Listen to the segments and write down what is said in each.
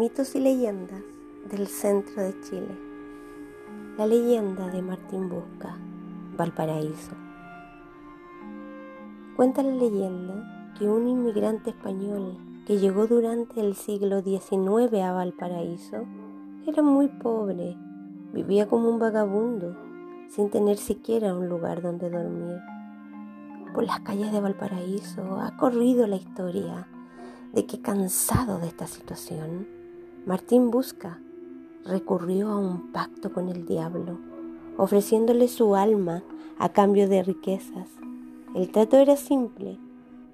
Mitos y leyendas del centro de Chile. La leyenda de Martín Busca, Valparaíso. Cuenta la leyenda que un inmigrante español que llegó durante el siglo XIX a Valparaíso era muy pobre, vivía como un vagabundo, sin tener siquiera un lugar donde dormir. Por las calles de Valparaíso ha corrido la historia de que cansado de esta situación, Martín Busca recurrió a un pacto con el diablo, ofreciéndole su alma a cambio de riquezas. El trato era simple.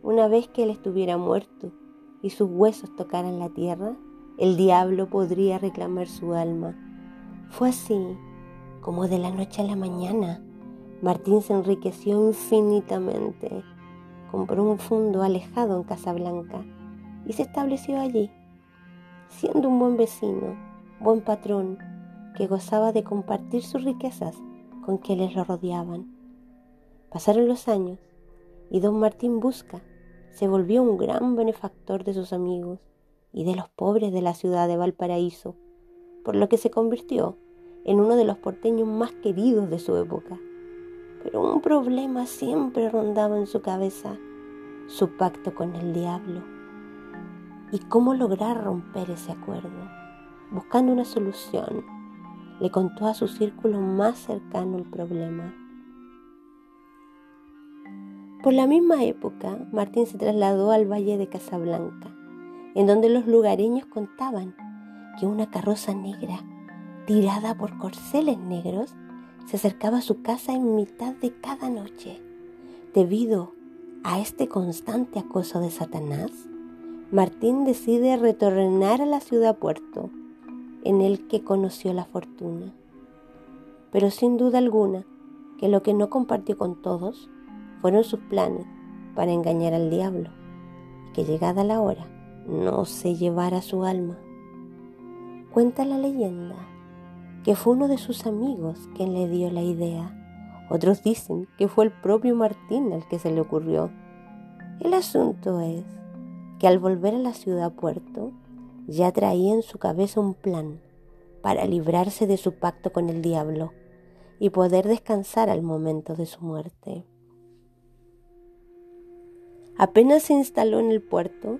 Una vez que él estuviera muerto y sus huesos tocaran la tierra, el diablo podría reclamar su alma. Fue así como de la noche a la mañana Martín se enriqueció infinitamente. Compró un fondo alejado en Casablanca y se estableció allí siendo un buen vecino, buen patrón, que gozaba de compartir sus riquezas con quienes lo rodeaban. Pasaron los años y don Martín Busca se volvió un gran benefactor de sus amigos y de los pobres de la ciudad de Valparaíso, por lo que se convirtió en uno de los porteños más queridos de su época. Pero un problema siempre rondaba en su cabeza, su pacto con el diablo y cómo lograr romper ese acuerdo. Buscando una solución, le contó a su círculo más cercano el problema. Por la misma época, Martín se trasladó al valle de Casablanca, en donde los lugareños contaban que una carroza negra, tirada por corceles negros, se acercaba a su casa en mitad de cada noche. Debido a este constante acoso de Satanás, Martín decide retornar a la ciudad puerto, en el que conoció la fortuna. Pero sin duda alguna que lo que no compartió con todos fueron sus planes para engañar al diablo, y que llegada la hora no se llevara su alma. Cuenta la leyenda que fue uno de sus amigos quien le dio la idea. Otros dicen que fue el propio Martín al que se le ocurrió. El asunto es al volver a la ciudad puerto ya traía en su cabeza un plan para librarse de su pacto con el diablo y poder descansar al momento de su muerte. Apenas se instaló en el puerto,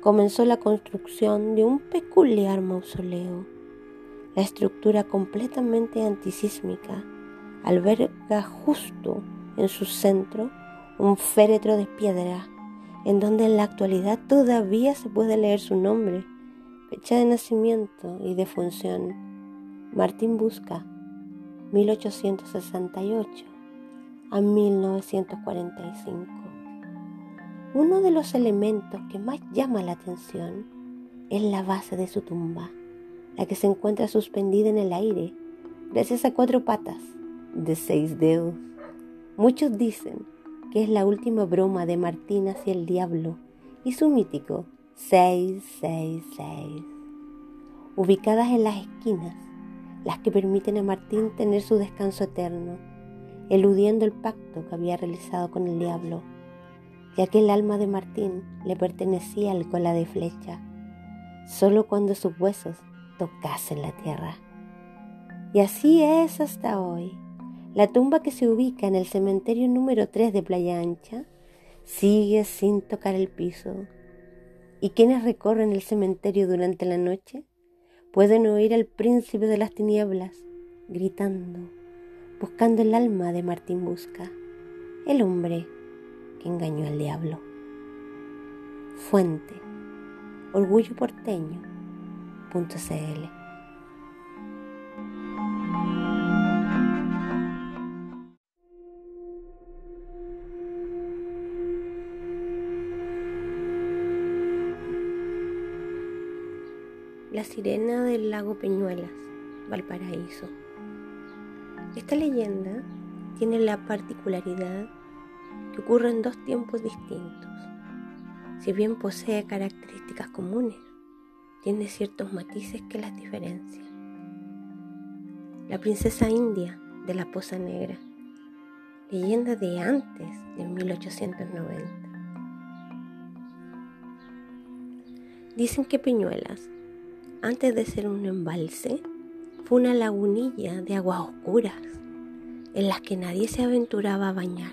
comenzó la construcción de un peculiar mausoleo. La estructura completamente antisísmica alberga justo en su centro un féretro de piedra en donde en la actualidad todavía se puede leer su nombre, fecha de nacimiento y defunción. Martín Busca, 1868 a 1945. Uno de los elementos que más llama la atención es la base de su tumba, la que se encuentra suspendida en el aire gracias a cuatro patas de seis dedos. Muchos dicen es la última broma de Martín hacia el diablo y su mítico 666, ubicadas en las esquinas, las que permiten a Martín tener su descanso eterno, eludiendo el pacto que había realizado con el diablo, ya que el alma de Martín le pertenecía al cola de flecha, solo cuando sus huesos tocasen la tierra. Y así es hasta hoy. La tumba que se ubica en el cementerio número 3 de Playa Ancha sigue sin tocar el piso. ¿Y quienes recorren el cementerio durante la noche pueden oír al príncipe de las tinieblas gritando, buscando el alma de Martín Busca, el hombre que engañó al diablo? Fuente, orgulloporteño.cl La sirena del lago Peñuelas, Valparaíso. Esta leyenda tiene la particularidad que ocurre en dos tiempos distintos. Si bien posee características comunes, tiene ciertos matices que las diferencian. La princesa india de la Poza Negra, leyenda de antes de 1890. Dicen que Peñuelas antes de ser un embalse, fue una lagunilla de aguas oscuras en las que nadie se aventuraba a bañar.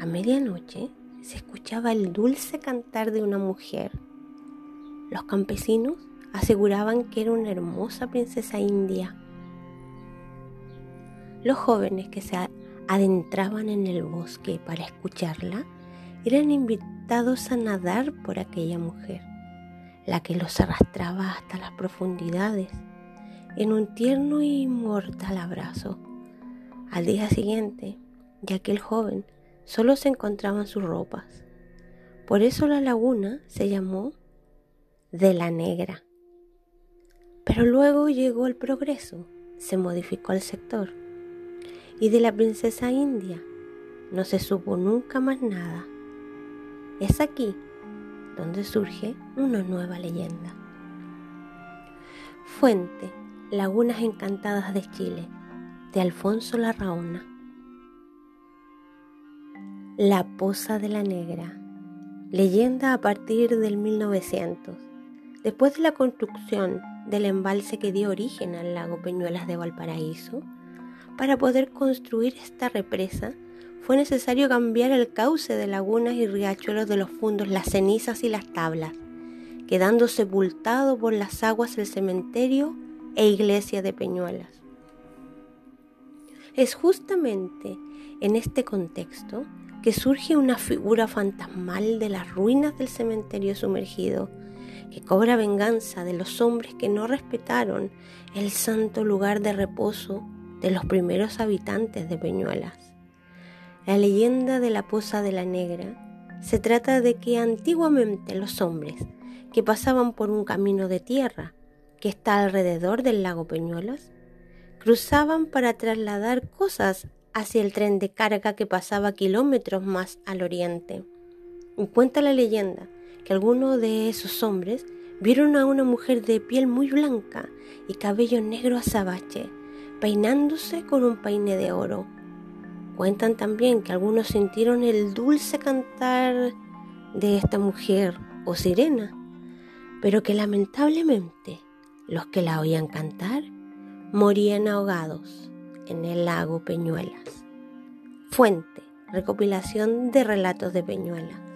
A medianoche se escuchaba el dulce cantar de una mujer. Los campesinos aseguraban que era una hermosa princesa india. Los jóvenes que se adentraban en el bosque para escucharla eran invitados a nadar por aquella mujer, la que los arrastraba hasta las profundidades en un tierno y inmortal abrazo. Al día siguiente, ya que el joven solo se encontraban sus ropas. Por eso la laguna se llamó de la negra. Pero luego llegó el progreso, se modificó el sector. Y de la princesa india no se supo nunca más nada. Es aquí donde surge una nueva leyenda. Fuente, Lagunas Encantadas de Chile, de Alfonso Larraona. La Poza de la Negra. Leyenda a partir del 1900. Después de la construcción del embalse que dio origen al lago Peñuelas de Valparaíso, para poder construir esta represa fue necesario cambiar el cauce de lagunas y riachuelos de los fundos, las cenizas y las tablas, quedando sepultado por las aguas el cementerio e iglesia de Peñuelas. Es justamente en este contexto que surge una figura fantasmal de las ruinas del cementerio sumergido, que cobra venganza de los hombres que no respetaron el santo lugar de reposo de los primeros habitantes de Peñuelas. La leyenda de la Poza de la Negra se trata de que antiguamente los hombres que pasaban por un camino de tierra que está alrededor del lago Peñuelas cruzaban para trasladar cosas hacia el tren de carga que pasaba kilómetros más al oriente. Y cuenta la leyenda que algunos de esos hombres vieron a una mujer de piel muy blanca y cabello negro azabache, peinándose con un peine de oro. Cuentan también que algunos sintieron el dulce cantar de esta mujer o sirena, pero que lamentablemente los que la oían cantar morían ahogados en el lago Peñuelas. Fuente, recopilación de relatos de Peñuela.